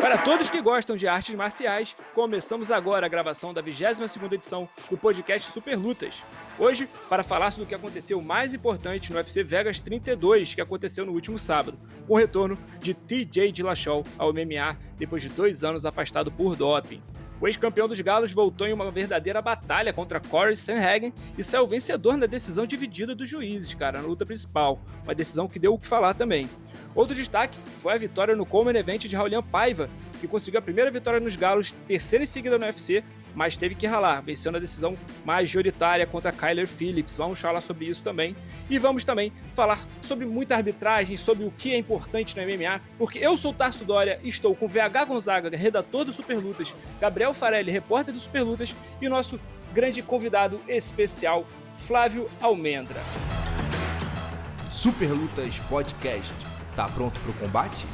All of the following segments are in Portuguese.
Para todos que gostam de artes marciais, começamos agora a gravação da 22ª edição do podcast Super Lutas. Hoje, para falar sobre o que aconteceu mais importante no UFC Vegas 32, que aconteceu no último sábado, com o retorno de TJ Dillashaw ao MMA depois de dois anos afastado por doping. O ex-campeão dos Galos voltou em uma verdadeira batalha contra Corey Sanhagen e saiu vencedor na decisão dividida dos juízes, cara, na luta principal. Uma decisão que deu o que falar também. Outro destaque foi a vitória no Coleman Event de Raulian Paiva, que conseguiu a primeira vitória nos Galos, terceira em seguida no UFC, mas teve que ralar, vencendo a decisão majoritária contra Kyler Phillips. Vamos falar sobre isso também. E vamos também falar sobre muita arbitragem, sobre o que é importante no MMA, porque eu sou Tarso Dória, estou com VH Gonzaga, redator do Superlutas, Gabriel Farelli, repórter do Superlutas, e nosso grande convidado especial, Flávio Almendra. Superlutas Podcast Tá pronto para o combate?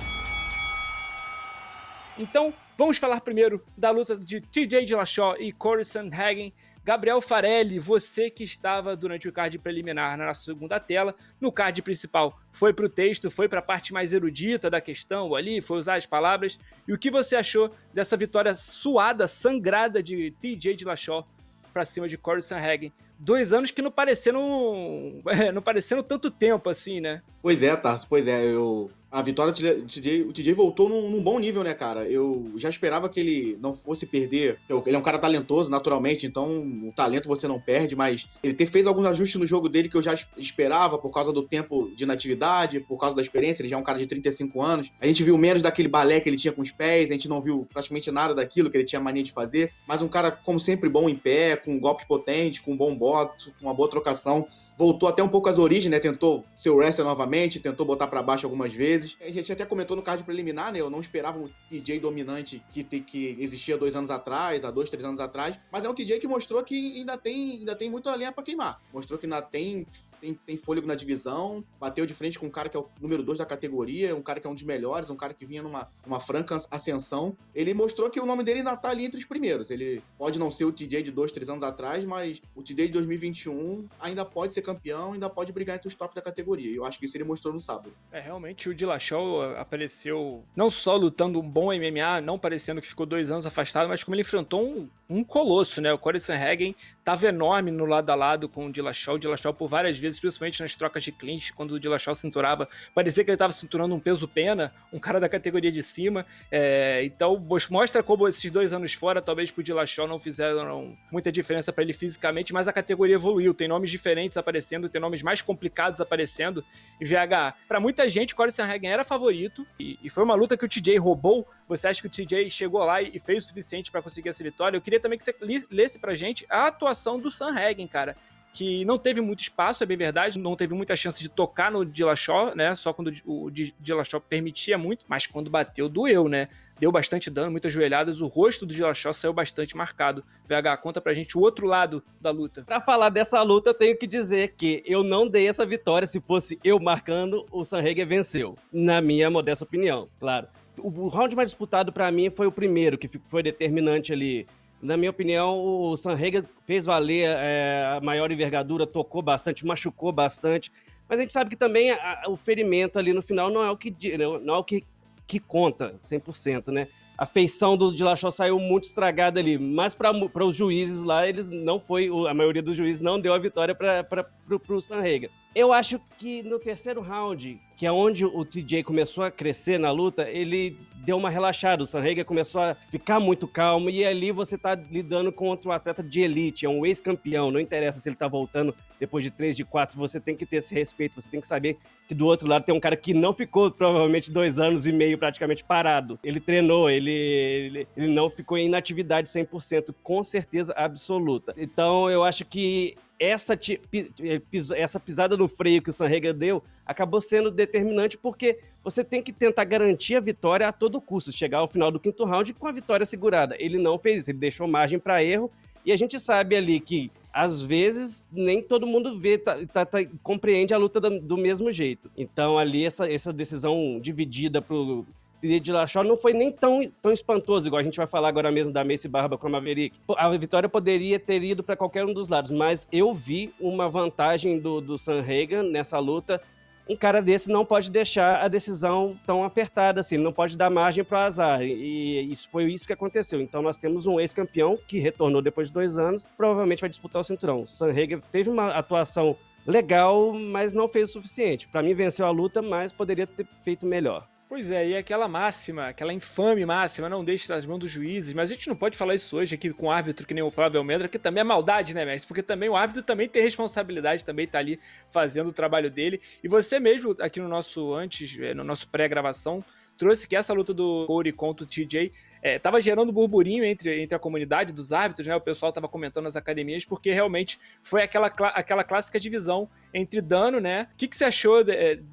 Então, vamos falar primeiro da luta de TJ Dillashaw e Corey Sandhagen. Gabriel Farelli, você que estava durante o card preliminar na nossa segunda tela, no card principal foi para o texto, foi para a parte mais erudita da questão ali, foi usar as palavras. E o que você achou dessa vitória suada, sangrada de TJ Dillashaw para cima de Corey Sanhagen? Dois anos que não parecendo, não parecendo tanto tempo assim, né? Pois é, Tarso, pois é. Eu, a vitória, o TJ, o TJ voltou num, num, bom nível, né, cara? Eu já esperava que ele não fosse perder. Ele é um cara talentoso, naturalmente, então o talento você não perde, mas ele ter, fez alguns ajustes no jogo dele que eu já esperava por causa do tempo de natividade, por causa da experiência. Ele já é um cara de 35 anos. A gente viu menos daquele balé que ele tinha com os pés, a gente não viu praticamente nada daquilo que ele tinha mania de fazer. Mas um cara, como sempre, bom em pé, com um golpe potente, com um bom boxe, com uma boa trocação voltou até um pouco às origens, né? Tentou ser o wrestler novamente, tentou botar para baixo algumas vezes. A gente até comentou no card preliminar, né? Eu não esperava um TJ dominante que, que existia dois anos atrás, há dois, três anos atrás, mas é um TJ que mostrou que ainda tem, ainda tem muita lenha para queimar. Mostrou que ainda tem, tem, tem fôlego na divisão, bateu de frente com um cara que é o número dois da categoria, um cara que é um dos melhores, um cara que vinha numa uma franca ascensão. Ele mostrou que o nome dele ainda tá ali entre os primeiros. Ele pode não ser o TJ de dois, três anos atrás, mas o TJ de 2021 ainda pode ser campeão ainda pode brigar entre os top da categoria. Eu acho que isso ele mostrou no sábado. É, realmente o Dillashaw apareceu não só lutando um bom MMA, não parecendo que ficou dois anos afastado, mas como ele enfrentou um, um colosso, né? O Corey Sanhagen tava enorme no lado a lado com o Dillashaw. O Dillashaw por várias vezes, principalmente nas trocas de clinch, quando o Dillashaw cinturava, parecia que ele tava cinturando um peso pena, um cara da categoria de cima. É, então mostra como esses dois anos fora, talvez pro Dillashaw não fizeram muita diferença para ele fisicamente, mas a categoria evoluiu, tem nomes diferentes aparecendo tem nomes mais complicados aparecendo. E VH, para muita gente, Corey Sanhagen era favorito e, e, foi uma luta que o TJ roubou. Você acha que o TJ chegou lá e, e fez o suficiente para conseguir essa vitória? Eu queria também que você lesse pra gente a atuação do Sanhagen, cara que não teve muito espaço, é bem verdade, não teve muita chance de tocar no Dillashaw, né? Só quando o Dillashaw permitia muito, mas quando bateu, doeu, né? Deu bastante dano, muitas joelhadas, o rosto do Dillashaw saiu bastante marcado. VH, conta pra gente o outro lado da luta. Pra falar dessa luta, eu tenho que dizer que eu não dei essa vitória, se fosse eu marcando, o Sanhagen venceu, na minha modesta opinião, claro. O round mais disputado para mim foi o primeiro, que foi determinante ali na minha opinião, o Sanrega fez valer é, a maior envergadura, tocou bastante, machucou bastante. Mas a gente sabe que também a, o ferimento ali no final não é o que, não é o que, que conta 100%, né? A feição do Dillashaw saiu muito estragada ali, mas para os juízes lá, eles não foi, a maioria dos juízes não deu a vitória para o Sanrega. Eu acho que no terceiro round, que é onde o TJ começou a crescer na luta, ele deu uma relaxada. O Sanhagen começou a ficar muito calmo e ali você tá lidando contra um atleta de elite, é um ex-campeão. Não interessa se ele tá voltando depois de três de quatro, você tem que ter esse respeito, você tem que saber que do outro lado tem um cara que não ficou provavelmente dois anos e meio praticamente parado. Ele treinou, ele, ele, ele não ficou em inatividade 100%, com certeza absoluta. Então eu acho que essa, eh, essa pisada no freio que o Sanrega deu acabou sendo determinante porque você tem que tentar garantir a vitória a todo custo, chegar ao final do quinto round com a vitória segurada. Ele não fez isso, ele deixou margem para erro e a gente sabe ali que às vezes nem todo mundo vê, tá, tá, tá, compreende a luta do, do, mesmo jeito. Então ali essa, essa decisão dividida pro de Dillashaw não foi nem tão, tão espantoso, igual a gente vai falar agora mesmo da Macy Barba com a Maverick. A vitória poderia ter ido para qualquer um dos lados, mas eu vi uma vantagem do, do Sam Hagan nessa luta um cara desse não pode deixar a decisão tão apertada assim, não pode dar margem para o azar. E isso foi isso que aconteceu. Então nós temos um ex-campeão que retornou depois de dois anos, provavelmente vai disputar o cinturão. Sanhager teve uma atuação legal, mas não fez o suficiente. Para mim venceu a luta, mas poderia ter feito melhor. Pois é, e aquela máxima, aquela infame máxima, não deixe nas mãos dos juízes, mas a gente não pode falar isso hoje aqui com o árbitro que nem o Flávio Almendra, que também é maldade, né, mestre? Porque também o árbitro também tem responsabilidade, também tá ali fazendo o trabalho dele. E você mesmo, aqui no nosso antes, eh, no nosso pré-gravação, trouxe que essa luta do Corey contra o TJ é, tava gerando burburinho entre, entre a comunidade dos árbitros, né? O pessoal tava comentando nas academias, porque realmente foi aquela, aquela clássica divisão entre dano, né? O que, que você achou de, é, de,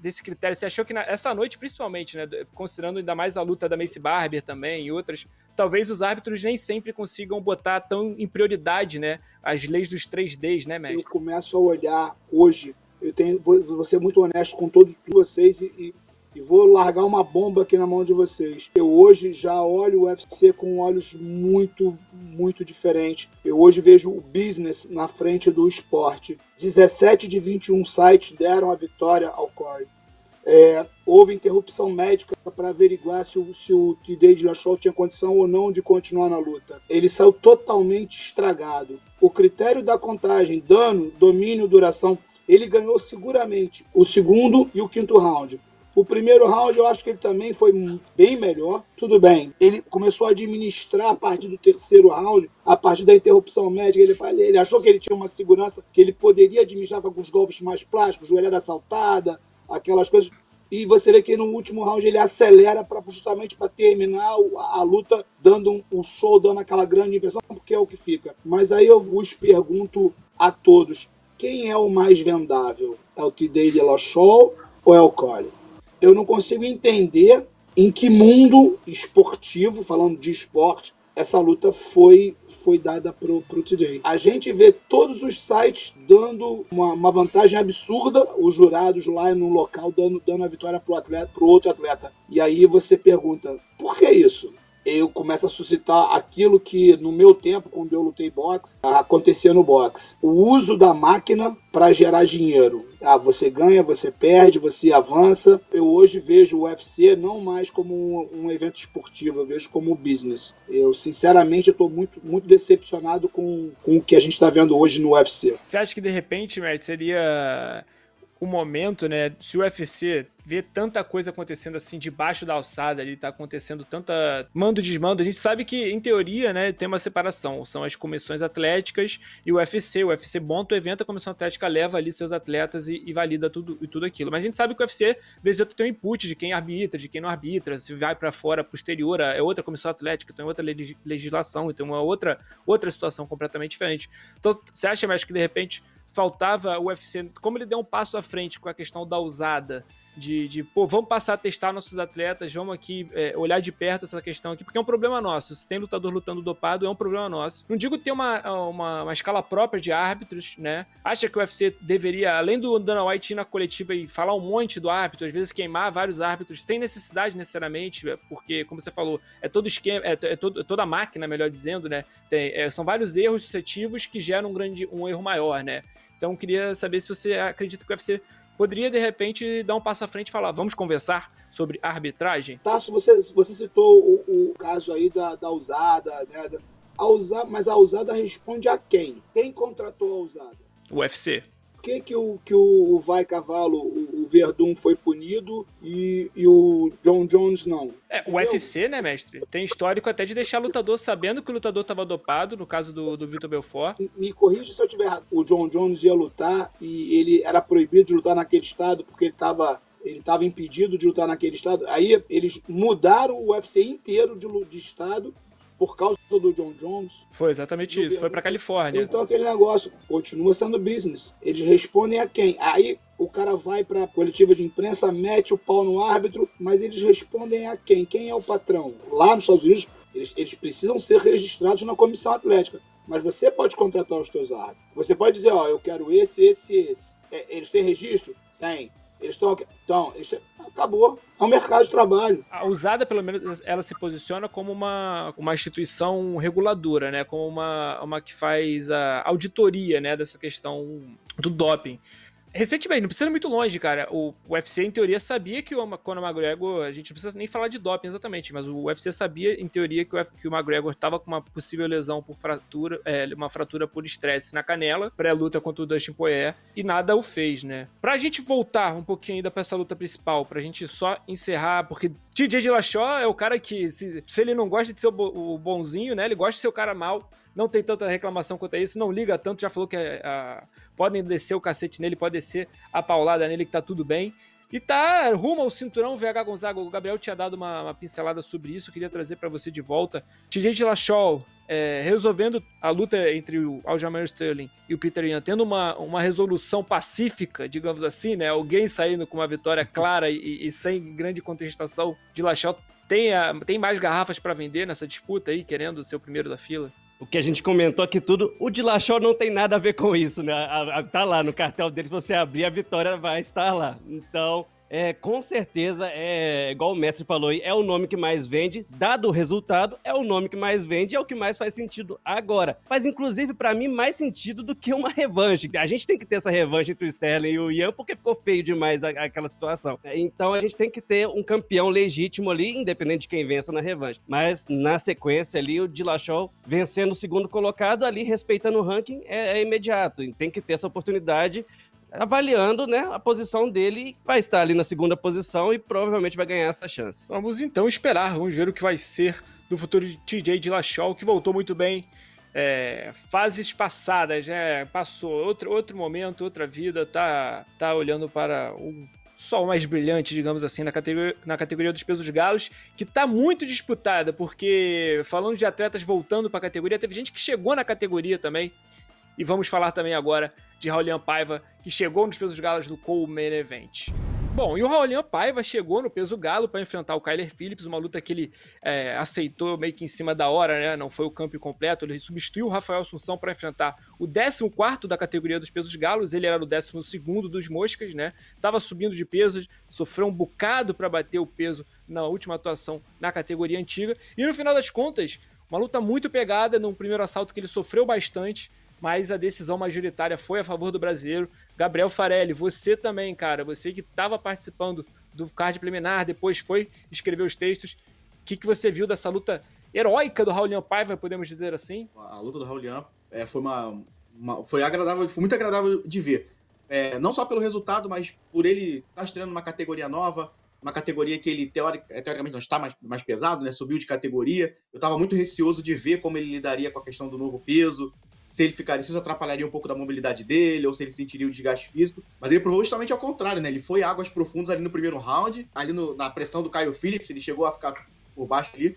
desse critério? Você achou que na, essa noite, principalmente, né? Considerando ainda mais a luta da Macy Barber também e outras, talvez os árbitros nem sempre consigam botar tão em prioridade, né? As leis dos 3Ds, né, mestre? Eu começo a olhar hoje, eu tenho, vou, vou ser muito honesto com todos vocês e, e e vou largar uma bomba aqui na mão de vocês. Eu hoje já olho o UFC com olhos muito, muito diferentes. Eu hoje vejo o business na frente do esporte. 17 de 21 sites deram a vitória ao. É, houve interrupção médica para averiguar se o, se o de Lachol tinha condição ou não de continuar na luta. Ele saiu totalmente estragado. O critério da contagem, dano, domínio, duração, ele ganhou seguramente o segundo e o quinto round. O primeiro round eu acho que ele também foi bem melhor. Tudo bem, ele começou a administrar a partir do terceiro round, a partir da interrupção médica. Ele, ele achou que ele tinha uma segurança que ele poderia administrar com alguns golpes mais plásticos, joelhada saltada, aquelas coisas. E você vê que no último round ele acelera pra, justamente para terminar a, a, luta, dando um, um, show, dando aquela grande impressão, porque é o que fica. Mas aí eu vos pergunto a todos: quem é o mais vendável? É o T-Day de La Show ou é o Cole? eu não consigo entender em que mundo esportivo, falando de esporte, essa luta foi foi dada pro, pro TJ. A gente vê todos os sites dando uma, uma vantagem absurda, os jurados lá no local dando, dando a vitória pro, atleta, pro outro atleta. E aí você pergunta, por que isso? Eu começo a suscitar aquilo que no meu tempo, quando eu lutei boxe, acontecia no boxe. O uso da máquina para gerar dinheiro. Ah, você ganha, você perde, você avança. Eu hoje vejo o UFC não mais como um, um evento esportivo, eu vejo como um business. Eu, sinceramente, estou muito, muito decepcionado com, com o que a gente está vendo hoje no UFC. Você acha que, de repente, Mert, seria o momento, né? Se o UFC vê tanta coisa acontecendo assim debaixo da alçada, ali tá acontecendo tanta mando desmando, a gente sabe que em teoria, né, tem uma separação, são as comissões atléticas e o UFC, o UFC monta o evento, a comissão atlética leva ali seus atletas e, e valida tudo e tudo aquilo. Mas a gente sabe que o UFC, vez ou outra, tem um input de quem arbitra, de quem não arbitra, se vai para fora posterior, é outra comissão atlética, tem outra legislação, então uma outra outra situação completamente diferente. Então, você acha, mais que de repente faltava o UFC, como ele deu um passo à frente com a questão da usada, de, de pô, vamos passar a testar nossos atletas, vamos aqui é, olhar de perto essa questão aqui, porque é um problema nosso. Se tem lutador lutando dopado, é um problema nosso. Não digo ter uma, uma, uma escala própria de árbitros, né? Acha que o UFC deveria, além do Dana White ir na coletiva e falar um monte do árbitro, às vezes queimar vários árbitros, sem necessidade necessariamente, porque, como você falou, é todo esquema, é, é, todo, é toda máquina, melhor dizendo, né? Tem, é, são vários erros suscetivos que geram um, grande, um erro maior, né? Então, queria saber se você acredita que o UFC poderia, de repente, dar um passo à frente e falar: vamos conversar sobre arbitragem? Tasso, você, você citou o, o caso aí da, da usada, né? A usada, mas a usada responde a quem? Quem contratou a usada? O UFC. Por que, que, o, que o Vai Cavalo, o, o Verdun, foi punido e, e o John Jones não? É, o UFC, né, mestre? Tem histórico até de deixar lutador sabendo que o lutador estava dopado, no caso do, do Vitor Belfort. Me corrija se eu estiver errado. O John Jones ia lutar e ele era proibido de lutar naquele estado porque ele estava ele estava impedido de lutar naquele estado. Aí eles mudaram o UFC inteiro de, de estado por causa do John Jones. Foi exatamente isso, foi para Califórnia. Então aquele negócio continua sendo business. Eles respondem a quem? Aí o cara vai para coletiva de imprensa, mete o pau no árbitro, mas eles respondem a quem? Quem é o patrão? Lá nos Estados Unidos, eles, eles precisam ser registrados na comissão atlética. Mas você pode contratar os teus árbitros. Você pode dizer, ó, eu quero esse, esse, esse. É, eles têm registro? Tem. Eles estão. Então, eles, acabou. É um mercado de trabalho. A usada, pelo menos, ela se posiciona como uma, uma instituição reguladora, né? Como uma, uma que faz a auditoria né? dessa questão do doping. Recentemente, não precisa ir muito longe, cara. O UFC, em teoria, sabia que o Conor McGregor. A gente não precisa nem falar de doping exatamente, mas o UFC sabia, em teoria, que o, que o McGregor estava com uma possível lesão por fratura, é, uma fratura por estresse na canela, pré-luta contra o Dustin Poirier, e nada o fez, né? Pra gente voltar um pouquinho ainda pra essa luta principal, pra gente só encerrar, porque TJ Dillashaw é o cara que, se, se ele não gosta de ser o, bonzinho, né? Ele gosta de ser o cara mal não tem tanta reclamação quanto a isso, não liga tanto, já falou que a, a, podem descer o cacete nele, pode descer a paulada nele, que tá tudo bem. E tá rumo ao cinturão, VH Gonzaga. O Gabriel tinha dado uma, uma pincelada sobre isso, queria trazer para você de volta. TJ Dillashaw é, resolvendo a luta entre o Aljamain Sterling e o Peter Yan, tendo uma, uma resolução pacífica, digamos assim, né? Alguém saindo com uma vitória clara e, e sem grande contestação. Dillashaw tem, a, tem mais garrafas para vender nessa disputa aí, querendo ser o primeiro da fila? O que a gente comentou aqui tudo, o Dillashaw não tem nada a ver com isso, né? A, a, tá lá no cartel deles, você abrir a vitória vai estar lá. Então, é, com certeza, é igual o mestre falou é o nome que mais vende, dado o resultado, é o nome que mais vende, é o que mais faz sentido agora. Faz, inclusive, para mim, mais sentido do que uma revanche. A gente tem que ter essa revanche entre o Sterling e o Ian, porque ficou feio demais a, aquela situação. Então, a gente tem que ter um campeão legítimo ali, independente de quem vença na revanche. Mas, na sequência ali, o Dillashaw vencendo o segundo colocado ali, respeitando o ranking, é, é imediato. Tem que ter essa oportunidade avaliando né, a posição dele, vai estar ali na segunda posição e provavelmente vai ganhar essa chance. Vamos então esperar, vamos ver o que vai ser do futuro de TJ Dillashaw, que voltou muito bem. É, fases passadas, né? Passou outro, outro momento, outra vida, tá, tá olhando para um sol mais brilhante, digamos assim, na categoria, na categoria dos pesos galos, que tá muito disputada, porque falando de atletas voltando para a categoria, teve gente que chegou na categoria também. E vamos falar também agora de Raulian Paiva, que chegou nos pesos galos do Cole Main Event. Bom, e o Raulian Paiva chegou no peso galo para enfrentar o Kyler Phillips, uma luta que ele é, aceitou meio que em cima da hora, né? Não foi o campo completo. Ele substituiu o Rafael Assunção para enfrentar o 14 da categoria dos pesos galos. Ele era o 12 dos moscas, né? Tava subindo de peso, sofreu um bocado para bater o peso na última atuação na categoria antiga. E no final das contas, uma luta muito pegada, num primeiro assalto que ele sofreu bastante mas a decisão majoritária foi a favor do brasileiro. Gabriel Farelli, você também, cara, você que estava participando do card preliminar, depois foi escrever os textos. O que, que você viu dessa luta heróica do Raulian Paiva, podemos dizer assim? A luta do Raulian é, foi uma, uma, foi agradável, foi muito agradável de ver. É, não só pelo resultado, mas por ele estar tá estreando uma categoria nova, uma categoria que ele é, teoricamente não está mais, mais pesado, né? Subiu de categoria. Eu estava muito receoso de ver como ele lidaria com a questão do novo peso, se ele ficaria, se isso atrapalharia um pouco da mobilidade dele, ou se ele sentiria o desgaste físico. Mas ele provou justamente ao contrário, né? Ele foi águas profundas ali no primeiro round, ali no, na pressão do Caio Phillips, ele chegou a ficar por baixo ali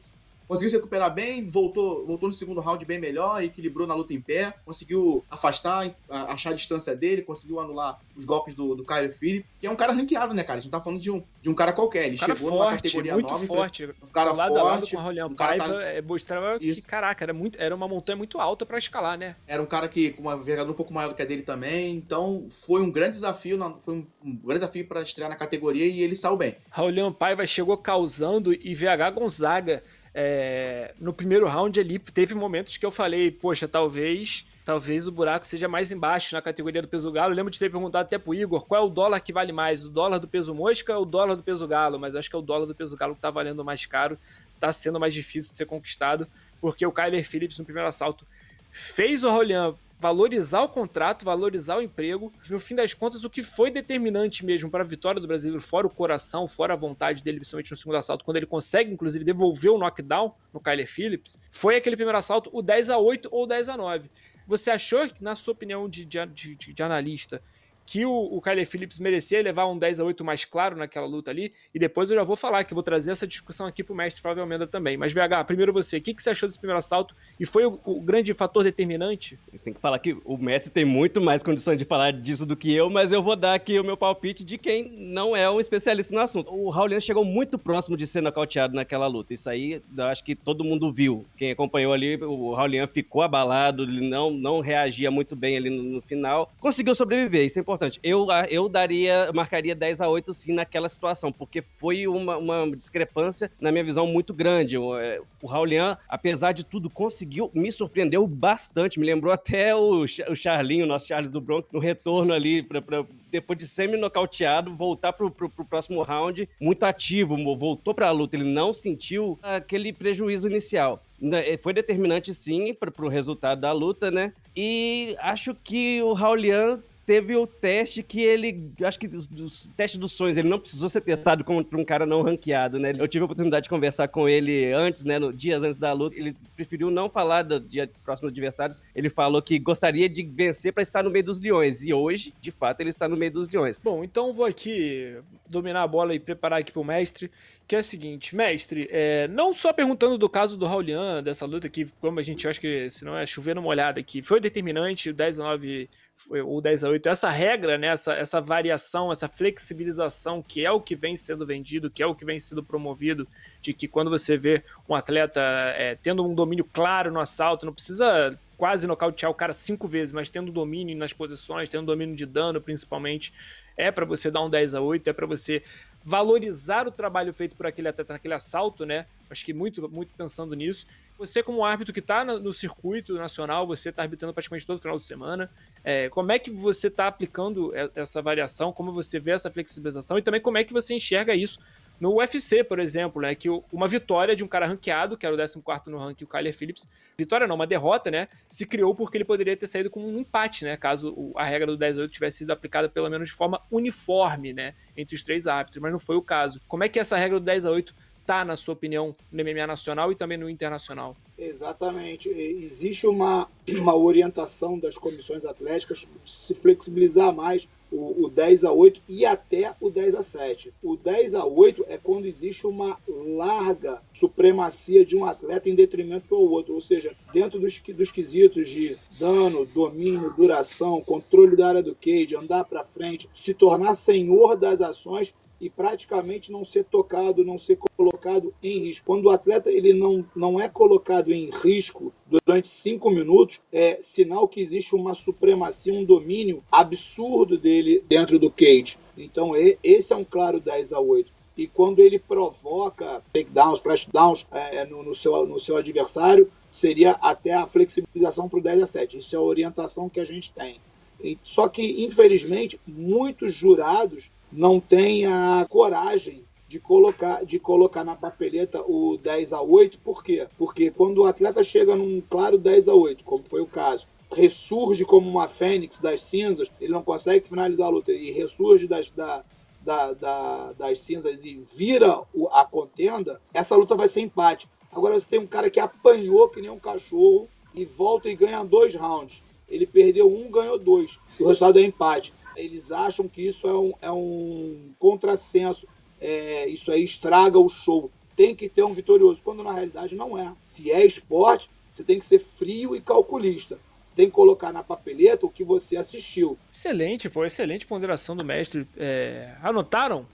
conseguiu se recuperar bem, voltou, voltou no segundo round bem melhor, equilibrou na luta em pé, conseguiu afastar, achar a distância dele, conseguiu anular os golpes do, do Kyle Phillips, que é um cara ranqueado, né, cara? A gente tá falando de um, de um cara qualquer. Ele cara chegou forte, numa categoria muito nova. forte. Um cara lado forte. com a Rolian um cara Paiva, tá- é, mostrava Isso. que, caraca, era, muito, era uma montanha muito alta pra escalar, né? Era um cara que com uma envergadura um pouco maior do que a dele também. Então foi um grande desafio, na- foi um, um grande desafio para estrear na categoria e ele saiu bem. Raulian Paiva chegou causando e VH Gonzaga é, no primeiro round ali teve momentos que eu falei, poxa, talvez talvez o buraco seja mais embaixo na categoria do peso galo. Eu lembro de ter perguntado até pro Igor qual é o dólar que vale mais, o dólar do peso mosca ou o dólar do peso galo, mas acho que é o dólar do peso galo que tá valendo mais caro, tá sendo mais difícil de ser conquistado, porque o Kyler Phillips no primeiro assalto fez o Rolian valorizar o contrato, valorizar o emprego. No fim das contas, o que foi determinante mesmo para a vitória do brasileiro, fora o coração, fora a vontade dele, principalmente no segundo assalto, quando ele consegue, inclusive, devolver o knockdown no Kyler Phillips, foi aquele primeiro assalto, o 10 a 8 ou 10 a 9 Você achou, na sua opinião de, de, de, de analista, que o, o Kyler Phillips merecia levar um 10 a 8 mais claro naquela luta ali, e depois eu já vou falar que eu vou trazer essa discussão aqui pro mestre Flávio Almeida também. Mas, VH, primeiro você, o que, que você achou desse primeiro assalto? E foi o, o grande fator determinante? Tem que falar que o Messi tem muito mais condições de falar disso do que eu, mas eu vou dar aqui o meu palpite de quem não é um especialista no assunto. O Raulian chegou muito próximo de ser nocauteado naquela luta. Isso aí, eu acho que todo mundo viu. Quem acompanhou ali, o Raulian ficou abalado, ele não, não reagia muito bem ali no, no final. Conseguiu sobreviver, isso é importante importante. Eu, eu daria, marcaria 10 a 8 sim naquela situação, porque foi uma, uma discrepância, na minha visão, muito grande. O, é, o Raulian, apesar de tudo, conseguiu, me surpreendeu bastante. Me lembrou até o, o Charlinho, nosso Charles do Bronx, no retorno ali, pra, pra depois de semi-nocauteado, voltar pro, pro, pro, próximo round muito ativo, voltou pra luta. Ele não sentiu aquele prejuízo inicial. Né, foi determinante sim para o resultado da luta, né? E acho que o Raulian teve o teste que ele. Acho que os, testes dos sonhos, ele não precisou ser testado contra um cara não ranqueado, né? Eu tive a oportunidade de conversar com ele antes, né? No, dias antes da luta. Ele preferiu não falar do dia próximos adversários. Ele falou que gostaria de vencer para estar no meio dos leões. E hoje, de fato, ele está no meio dos leões. Bom, então vou aqui dominar a bola e preparar aqui pro mestre que é o seguinte, mestre, é, não só perguntando do caso do Raulian, dessa luta que, como a gente acha que, se não é chovendo molhado aqui, foi determinante, o 10 a 9 foi, ou 10 a 8, essa regra, né, essa, essa variação, essa flexibilização, que é o que vem sendo vendido, que é o que vem sendo promovido, de que quando você vê um atleta é, tendo um domínio claro no assalto, não precisa quase nocautear o cara cinco vezes, mas tendo domínio nas posições, tendo domínio de dano principalmente, é para você dar um 10 a 8, é para você valorizar o trabalho feito por aquele atleta naquele assalto, né? Acho que muito, muito pensando nisso. Você, como árbitro que está no circuito nacional, você está arbitrando praticamente todo final de semana. É, como é que você está aplicando essa variação? Como você vê essa flexibilização? E também como é que você enxerga isso no UFC, por exemplo, né, que uma vitória de um cara ranqueado, que era o 14 no ranking, o Kyler Phillips, vitória não, uma derrota, né, se criou porque ele poderia ter saído com um empate, né, caso a regra do 10-8 tivesse sido aplicada pelo menos de forma uniforme, né, entre os três árbitros, mas não foi o caso. Como é que essa regra do 10 a 8 tá, na sua opinião, no MMA nacional e também no internacional? Exatamente. Existe uma, uma orientação das comissões atléticas se flexibilizar mais o, o 10 a 8 e até o 10 a 7. O 10 a 8 é quando existe uma larga supremacia de um atleta em detrimento do outro, ou seja, dentro dos, dos quesitos de dano, domínio, duração, controle da área do cage, andar para frente, se tornar senhor das ações e praticamente não ser tocado, não ser colocado em risco. Quando o atleta ele não, não é colocado em risco durante cinco minutos, é sinal que existe uma supremacia, um domínio absurdo dele dentro do cage. Então, esse é um claro 10 a 8 e quando ele provoca takedowns, flashdowns é, no, no, seu, no seu adversário, seria até a flexibilização para o 10 a 7. Isso é a orientação que a gente tem. E, só que, infelizmente, muitos jurados não tem a coragem de colocar, de colocar na papeleta o 10 a 8, por quê? Porque quando o atleta chega num claro 10 a 8, como foi o caso, ressurge como uma fênix das cinzas, ele não consegue finalizar a luta e ressurge das, da, da, da, das cinzas e vira a contenda, essa luta vai ser empate. Agora você tem um cara que apanhou que nem um cachorro e volta e ganha dois rounds. Ele perdeu um, ganhou dois. O resultado é empate eles acham que isso é um, é um contrassenso. É, isso aí estraga o show. Tem que ter um vitorioso, quando na realidade não é. Se é esporte, você tem que ser frio e calculista. Você tem que colocar na papeleta o que você assistiu. Excelente, pô, excelente ponderação do mestre. É, anotaram?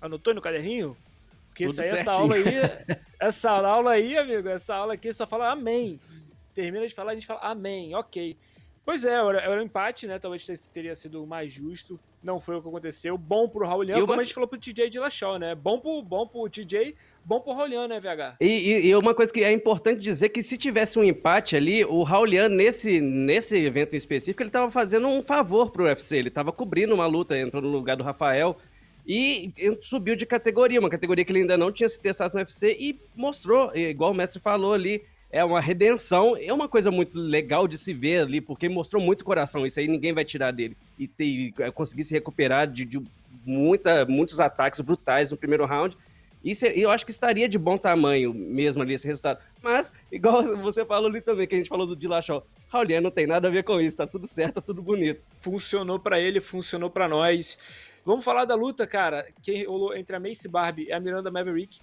Anotou no caderninho? Porque isso aí, essa aula aí, essa aula aí, amigo, essa aula aqui só fala amém. Termina de falar, a gente fala amém, ok. Pois é, era, era um empate, né? Talvez teria sido mais justo. Não foi o que aconteceu. Bom pro Raulian, como uma... a gente falou pro TJ de Lachal, né? Bom pro, bom pro TJ, bom pro Raulian, né, VH? E, e, e, uma coisa que é importante dizer que se tivesse um empate ali, o Raulian, nesse, nesse evento em específico, ele tava fazendo um favor pro UFC. Ele tava cobrindo uma luta, entrou no lugar do Rafael e subiu de categoria, uma categoria que ele ainda não tinha se testado no UFC e mostrou, igual o mestre falou ali, é uma redenção, é uma coisa muito legal de se ver ali, porque mostrou muito coração, isso aí ninguém vai tirar dele. E ter, é, conseguir se recuperar de, de muita, muitos ataques brutais no primeiro round. Isso eu acho que estaria de bom tamanho mesmo ali esse resultado. Mas, igual você falou ali também, que a gente falou do Dillashaw, Raulian não tem nada a ver com isso, tá tudo certo, tá tudo bonito. Funcionou para ele, funcionou para nós. Vamos falar da luta, cara, que rolou entre a Macy Barbie e a Miranda Maverick,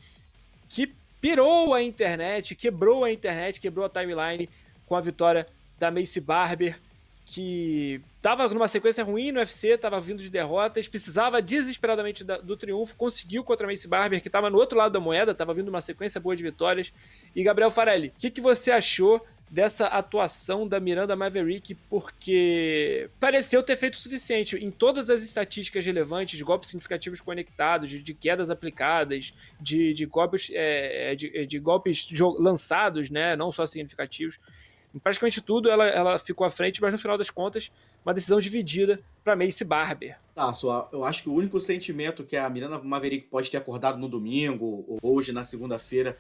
que pirou a internet, quebrou a internet, quebrou a timeline com a vitória da Macy Barber, que estava numa sequência ruim no UFC, estava vindo de derrotas, precisava desesperadamente do triunfo, conseguiu contra a Macy Barber, que estava no outro lado da moeda, estava vindo uma sequência boa de vitórias. E Gabriel Farelli, o que, que você achou dessa atuação da Miranda Maverick, porque pareceu ter feito o suficiente em todas as estatísticas relevantes, de golpes significativos conectados, de, de quedas aplicadas, de, de golpes, é, de, de, golpes lançados, né, não só significativos. Em praticamente tudo ela, ela ficou à frente, mas no final das contas, uma decisão dividida para Mace Barber. Tá, só, eu acho que o único sentimento que a Miranda Maverick pode ter acordado no domingo, ou hoje, na segunda-feira,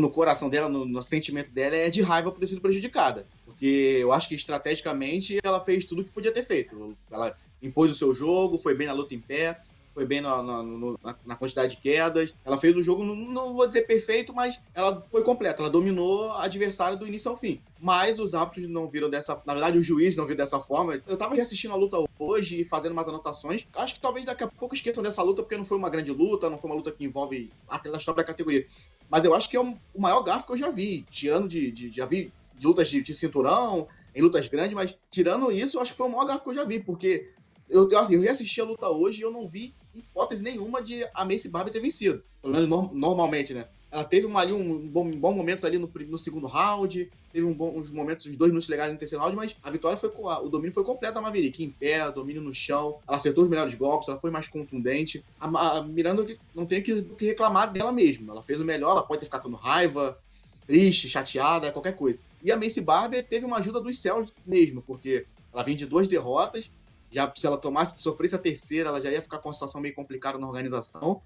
no coração dela, no, no, sentimento dela, é de raiva por ter sido prejudicada. Porque eu acho que estrategicamente ela fez tudo que podia ter feito. Ela impôs o seu jogo, foi bem na luta em pé, foi bem na, na, quantidade de quedas. Ela fez o jogo, não, não, vou dizer perfeito, mas ela foi completa. Ela dominou a adversária do início ao fim. Mas os árbitros não viram dessa. Na verdade, o juiz não viu dessa forma. Eu tava assistindo a luta hoje e fazendo umas anotações. Acho que talvez daqui a pouco esqueçam dessa luta, porque não foi uma grande luta, não foi uma luta que envolve atletas top da categoria. Mas eu acho que é o maior garfo que eu já vi. Tirando de. de já vi de lutas de, de cinturão, em lutas grandes, mas tirando isso, eu acho que foi o maior garfo que eu já vi, porque eu, eu, assim, eu reassisti a luta hoje e eu não vi hipótese nenhuma de a Macy Barber ter vencido. Pelo menos no, normalmente, né? Ela teve ali um bom, um bom momentos ali no, no, segundo round, teve um bom, uns momentos, uns dois minutos legais no terceiro round, mas a vitória foi o domínio foi completo da Maverick, em pé, domínio no chão, ela acertou os melhores golpes, ela foi mais contundente. A, a Miranda não tem que, que reclamar dela mesma, ela fez o melhor, ela pode ter ficado com raiva, triste, chateada, qualquer coisa. E a Macy Barber teve uma ajuda dos céus mesmo, porque ela vem de duas derrotas, já se ela tomasse, sofresse a terceira, ela já ia ficar com uma situação meio complicada na organização.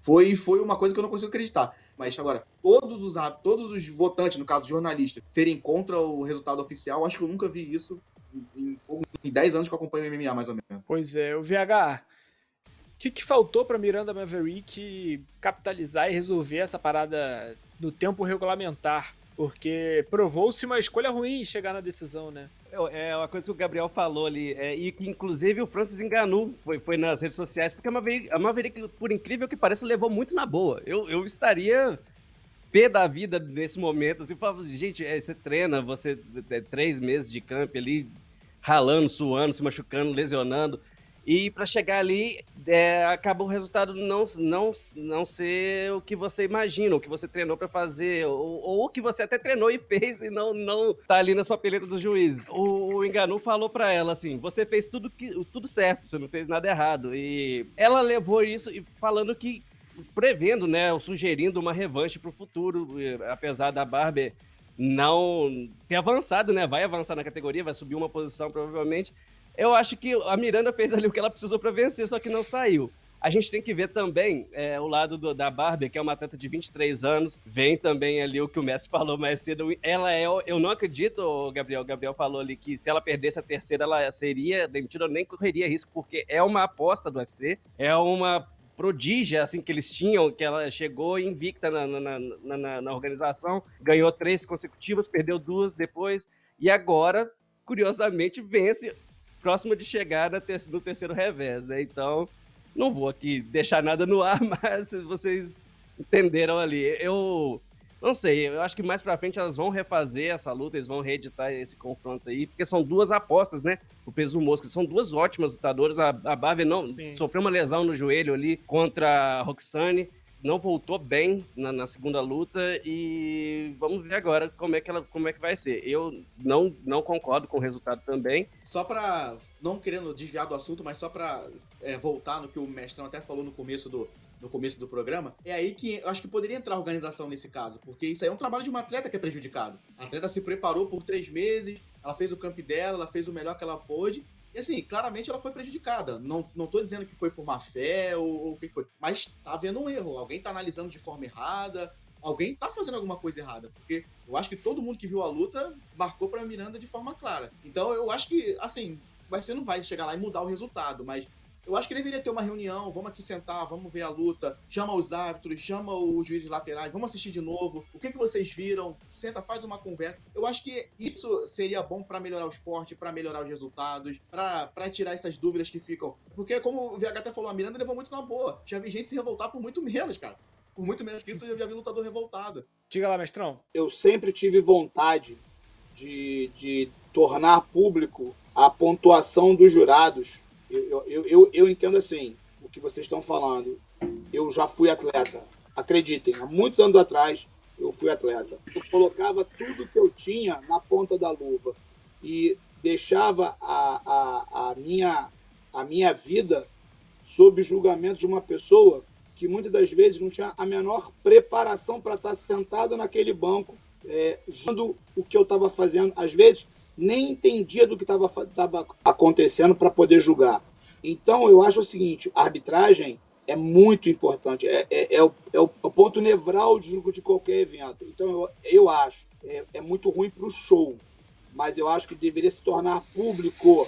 Foi, foi uma coisa que eu não consigo acreditar. Mas agora, todos os, todos os votantes, no caso jornalistas, serem contra o resultado oficial, acho que eu nunca vi isso em, em 10 anos que eu acompanho o MMA, mais ou menos. Pois é, o VH. O que, que faltou para Miranda Maverick capitalizar e resolver essa parada no tempo regulamentar? Porque provou-se uma escolha ruim chegar na decisão, né? É, uma coisa que o Gabriel falou ali, é, e que inclusive o Francis enganou, foi, foi nas redes sociais, porque a Maverick, a Maverick, por incrível que pareça, levou muito na boa. Eu, eu estaria pé da vida nesse momento, assim, falava, gente, é, você treina, você é, três meses de camp ali, ralando, suando, se machucando, lesionando, e para chegar ali, é, acaba o resultado não, não, não ser o que você imagina, o que você treinou para fazer, ou, ou, o que você até treinou e fez e não, não tá ali nas papeletas dos juízes. O, o Enganu falou para ela assim: você fez tudo, que, tudo certo, você não fez nada errado. E ela levou isso falando que prevendo, né, ou sugerindo uma revanche para o futuro, apesar da Barbie não ter avançado, né? Vai avançar na categoria, vai subir uma posição provavelmente. Eu acho que a Miranda fez ali o que ela precisou para vencer, só que não saiu. A gente tem que ver também é, o lado do, da Barbie, que é uma atleta de 23 anos. Vem também ali o que o Messi falou mais cedo. Ela é. Eu não acredito, Gabriel. O Gabriel falou ali que se ela perdesse a terceira, ela seria demitida, nem correria risco, porque é uma aposta do UFC. É uma prodígia assim que eles tinham, que ela chegou invicta na, na, na, na organização, ganhou três consecutivas, perdeu duas depois, e agora, curiosamente, vence próximo de chegar no terceiro revés, né? Então, não vou aqui deixar nada no ar, mas vocês entenderam ali. Eu não sei, eu acho que mais pra frente elas vão refazer essa luta, eles vão reeditar esse confronto aí, porque são duas apostas, né? O peso mosca, são duas ótimas lutadoras. A, a Bave não Sim. sofreu uma lesão no joelho ali contra a Roxane não voltou bem na, na, segunda luta e vamos ver agora como é que ela como é que vai ser. Eu não, não concordo com o resultado também. Só para não querendo desviar do assunto, mas só para é, voltar no que o mestrão até falou no começo do no começo do programa, é aí que eu acho que poderia entrar a organização nesse caso, porque isso aí é um trabalho de uma atleta que é prejudicado. A atleta se preparou por três meses, ela fez o camp dela, ela fez o melhor que ela pôde, e assim, claramente ela foi prejudicada. Não, não tô dizendo que foi por má fé ou o que foi, mas tá havendo um erro. Alguém tá analisando de forma errada, alguém tá fazendo alguma coisa errada. Porque eu acho que todo mundo que viu a luta marcou pra Miranda de forma clara. Então eu acho que, assim, você não vai chegar lá e mudar o resultado, mas eu acho que deveria ter uma reunião, vamos aqui sentar, vamos ver a luta, chama os árbitros, chama os juízes laterais, vamos assistir de novo. O que, que vocês viram? Senta, faz uma conversa. Eu acho que isso seria bom para melhorar o esporte, para melhorar os resultados, para tirar essas dúvidas que ficam. Porque, como o VH até falou, a Miranda levou muito na boa. Já vi gente se revoltar por muito menos, cara. Por muito menos que isso, eu já vi lutador revoltado. Diga lá, mestrão. Eu sempre tive vontade de, de tornar público a pontuação dos jurados eu, eu, eu, eu entendo assim, o que vocês estão falando. Eu já fui atleta. Acreditem, há muitos anos atrás, eu fui atleta. Eu colocava tudo que eu tinha na ponta da luva e deixava a, a, a, minha, a minha vida sob julgamento de uma pessoa que muitas das vezes não tinha a menor preparação para estar sentado naquele banco, é, o que eu estava fazendo. Às vezes, nem entendia do que estava acontecendo para poder julgar. Então, eu acho o seguinte: a arbitragem é muito importante, é, é, é, o, é o, é ponto nevrálgico de qualquer evento. Então, eu, eu acho, é, é muito ruim para o show, mas eu acho que deveria se tornar público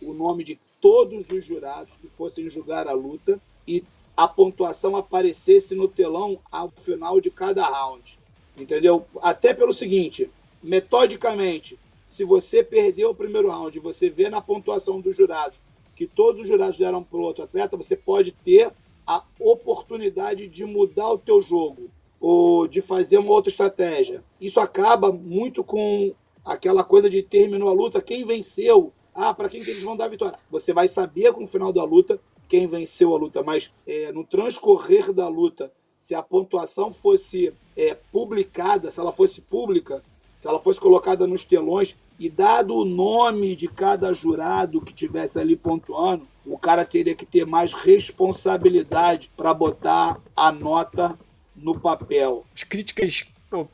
o nome de todos os jurados que fossem julgar a luta e a pontuação aparecesse no telão ao final de cada round. Entendeu? Até pelo seguinte, metodicamente, se você perdeu o primeiro round, você vê na pontuação dos jurados que todos os jurados deram para o outro atleta, você pode ter a oportunidade de mudar o teu jogo ou de fazer uma outra estratégia. Isso acaba muito com aquela coisa de terminou a luta, quem venceu, ah, para quem que eles vão dar a vitória. Você vai saber com o final da luta quem venceu a luta, mas é, no transcorrer da luta, se a pontuação fosse é, publicada, se ela fosse pública, se ela fosse colocada nos telões e dado o nome de cada jurado que tivesse ali pontuando, o cara teria que ter mais responsabilidade para botar a nota no papel. As críticas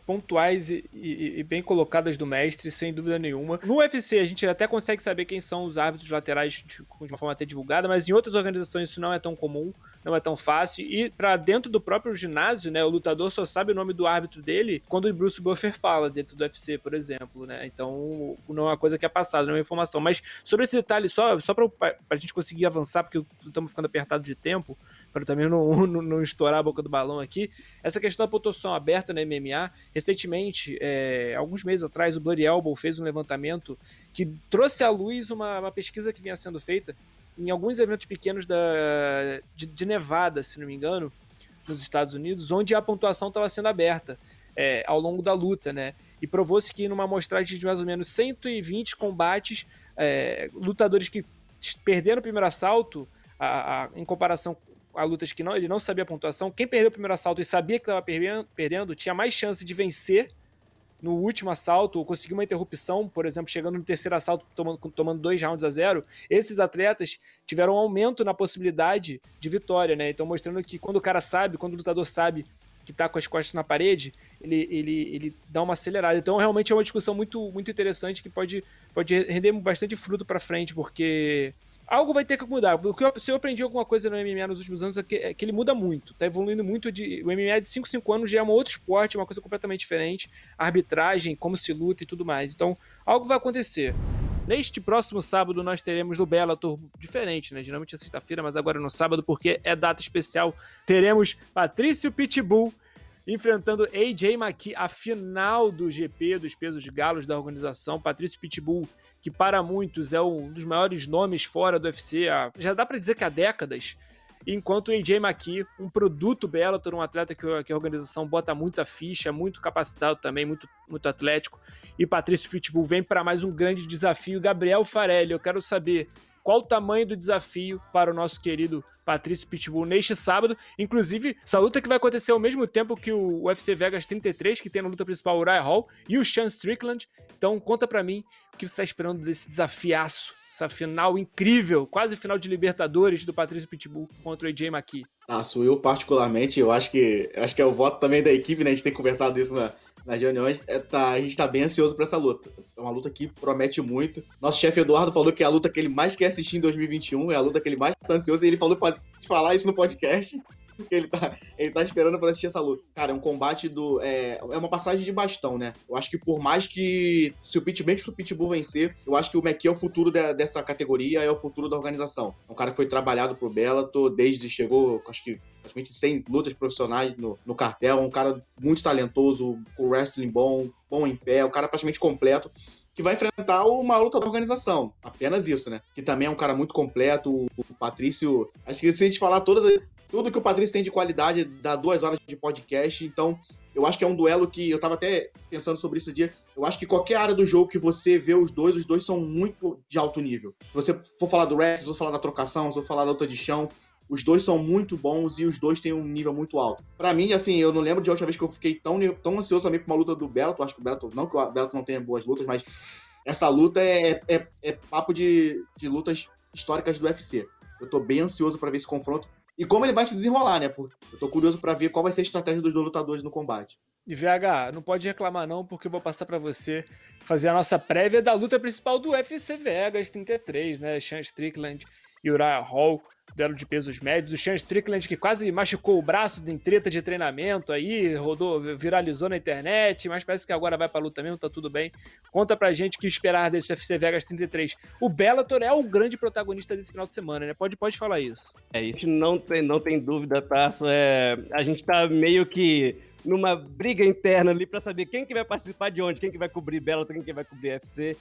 pontuais e, e, e, bem colocadas do mestre, sem dúvida nenhuma. No UFC, a gente até consegue saber quem são os árbitros laterais de, de uma forma até divulgada, mas em outras organizações isso não é tão comum, não é tão fácil. E para dentro do próprio ginásio, né, o lutador só sabe o nome do árbitro dele quando o Bruce Buffer fala dentro do UFC, por exemplo, né? Então, não é uma coisa que é passada, não é uma informação. Mas sobre esse detalhe, só, só para a gente conseguir avançar, porque estamos ficando apertado de tempo, para também não, não, não, estourar a boca do balão aqui. Essa questão da pontuação aberta na MMA, recentemente, é, alguns meses atrás, o Bloody Elbow fez um levantamento que trouxe à luz uma, uma pesquisa que vinha sendo feita em alguns eventos pequenos da, de, de Nevada, se não me engano, nos Estados Unidos, onde a pontuação estava sendo aberta é, ao longo da luta, né? E provou-se que numa amostragem de mais ou menos 120 combates, é, lutadores que perderam o primeiro assalto, a, a, em comparação a lutas que não, ele não sabia a pontuação. Quem perdeu o primeiro assalto e sabia que estava perdendo, tinha mais chance de vencer no último assalto ou conseguir uma interrupção, por exemplo, chegando no terceiro assalto tomando, tomando dois rounds a zero. Esses atletas tiveram um aumento na possibilidade de vitória, né? Então mostrando que quando o cara sabe, quando o lutador sabe que tá com as costas na parede, ele, ele, ele dá uma acelerada. Então realmente é uma discussão muito, muito interessante que pode, pode render bastante fruto para frente, porque algo vai ter que mudar. Porque eu, se eu aprendi alguma coisa no MMA nos últimos anos é que, é que ele muda muito. Tá evoluindo muito. De, o MMA de 5, 5 anos já é um outro esporte, uma coisa completamente diferente. arbitragem, como se luta e tudo mais. Então, algo vai acontecer. Neste próximo sábado nós teremos no Bellator diferente, né? Geralmente é sexta-feira, mas agora no sábado, porque é data especial. Teremos Patrício Pitbull enfrentando AJ McKee, a final do GP dos pesos galos da organização. Patrício Pitbull que para muitos é um dos maiores nomes fora do UFC, há, já dá para dizer que há décadas, enquanto o AJ McKee, um produto Bellator, um atleta que, que a organização bota muita ficha, muito capacitado também, muito, muito atlético, e Patrício Pitbull vem para mais um grande desafio. Gabriel Farelli, eu quero saber qual o tamanho do desafio para o nosso querido Patrício Pitbull neste sábado. Inclusive, essa luta que vai acontecer ao mesmo tempo que o UFC Vegas 33, que tem na luta principal o Uriah Hall, e o Sean Strickland. Então, conta para mim o que você está esperando desse desafiaço, essa final incrível, quase final de Libertadores do Patrício Pitbull contra o AJ McKee. Ah, sou eu particularmente, eu acho que acho que é o voto também da equipe, né? A gente tem conversado isso na, nas reuniões, é, tá, a gente tá bem ansioso pra essa luta. É uma luta que promete muito. Nosso chefe Eduardo falou que é a luta que ele mais quer assistir em 2021, é a luta que ele mais tá ansioso, e ele falou pode falar isso no podcast. ele tá, ele tá esperando para assistir essa luta. Cara, é um combate do. É, é uma passagem de bastão, né? Eu acho que por mais que. Se o Pitbull, o Pitbull vencer, eu acho que o McKee é o futuro de, dessa categoria, é o futuro da organização. É um cara que foi trabalhado pro Bellator desde chegou, acho que praticamente 100 lutas profissionais no, no cartel. Um cara muito talentoso, com wrestling bom, bom em pé, um cara praticamente completo que vai enfrentar uma luta da organização. Apenas isso, né? Que também é um cara muito completo. O Patrício. Acho que se a gente falar todas, tudo que o Patrício tem de qualidade dá duas horas de podcast, então eu acho que é um duelo que eu tava até pensando sobre isso dia. Eu acho que qualquer área do jogo que você vê os dois, os dois são muito de alto nível. Se você for falar do wrestling, se for falar da trocação, se for falar da luta de chão, Os dois são muito bons e os dois têm um nível muito alto. Para mim, assim, eu não lembro de outra vez que eu fiquei tão, tão ansioso também com uma luta do Bellator. Acho que o Bellator, não que o Bellator não tenha boas lutas, mas essa luta é, é, é papo de, de lutas históricas do UFC. Eu tô bem ansioso para ver esse confronto e como ele vai se desenrolar, né? Porque eu tô curioso para ver qual vai ser a estratégia dos dois lutadores no combate. E VH, não pode reclamar não, porque eu vou passar para você fazer a nossa prévia da luta principal do UFC Vegas 33, né? Sean Strickland e Uriah Hall, duelo de pesos médios. O Sean Strickland que quase machucou o braço em treta de treinamento aí, rodou, viralizou na internet, mas parece que agora vai pra luta mesmo, tá tudo bem. Conta pra gente o que esperar desse UFC Vegas 33. O Bellator é o grande protagonista desse final de semana, né? Pode, pode falar isso. É, isso não tem, não tem dúvida, Tarso. É, a gente tá meio que numa briga interna ali para saber quem que vai participar de onde, quem que vai cobrir Bellator, quem que vai cobrir UFC.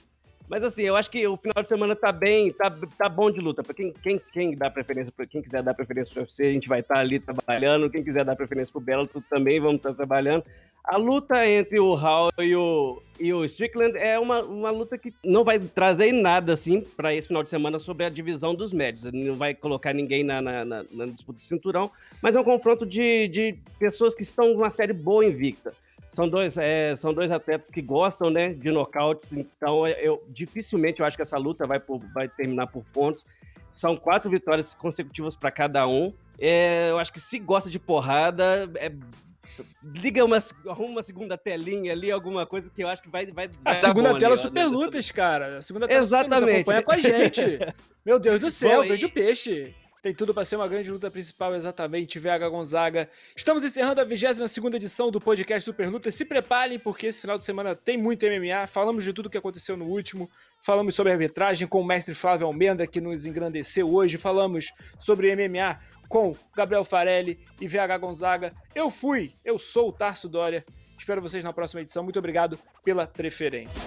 Mas assim, eu acho que o final de semana tá bem, tá, tá bom de luta. Para quem, quem, quem dá preferência, para quem quiser dar preferência pro UFC, a gente vai estar tá ali trabalhando. Quem quiser dar preferência pro Bellator também vamos estar tá trabalhando. A luta entre o Hall e o, e o Strickland é uma, uma luta que não vai trazer nada, assim, para esse final de semana sobre a divisão dos médios. Não vai colocar ninguém na, na, na, na disputa do cinturão, mas é um confronto de, de pessoas que estão numa série boa invicta. São dois, é, são dois atletas que gostam né, de nocautes, então eu dificilmente eu acho que essa luta vai, por, vai terminar por pontos. São quatro vitórias consecutivas para cada um. É, eu acho que se gosta de porrada, é liga uma, arruma uma segunda telinha ali, alguma coisa que eu acho que vai. vai, a segunda tela ali, Super Lutas, cara. A segunda tela Exatamente. Super acompanha com a gente. Meu Deus do céu, Bom, veio o peixe. Tem tudo para ser uma grande luta principal, exatamente, VH Gonzaga. Estamos encerrando a 22 edição do podcast Super Luta. Se preparem, porque esse final de semana tem muito MMA. Falamos de tudo o que aconteceu no último. Falamos sobre arbitragem com o mestre Flávio Almendra, que nos engrandeceu hoje. Falamos sobre MMA com Gabriel Farelli e VH Gonzaga. Eu fui, eu sou o Tarso Dória. Espero vocês na próxima edição. Muito obrigado pela preferência.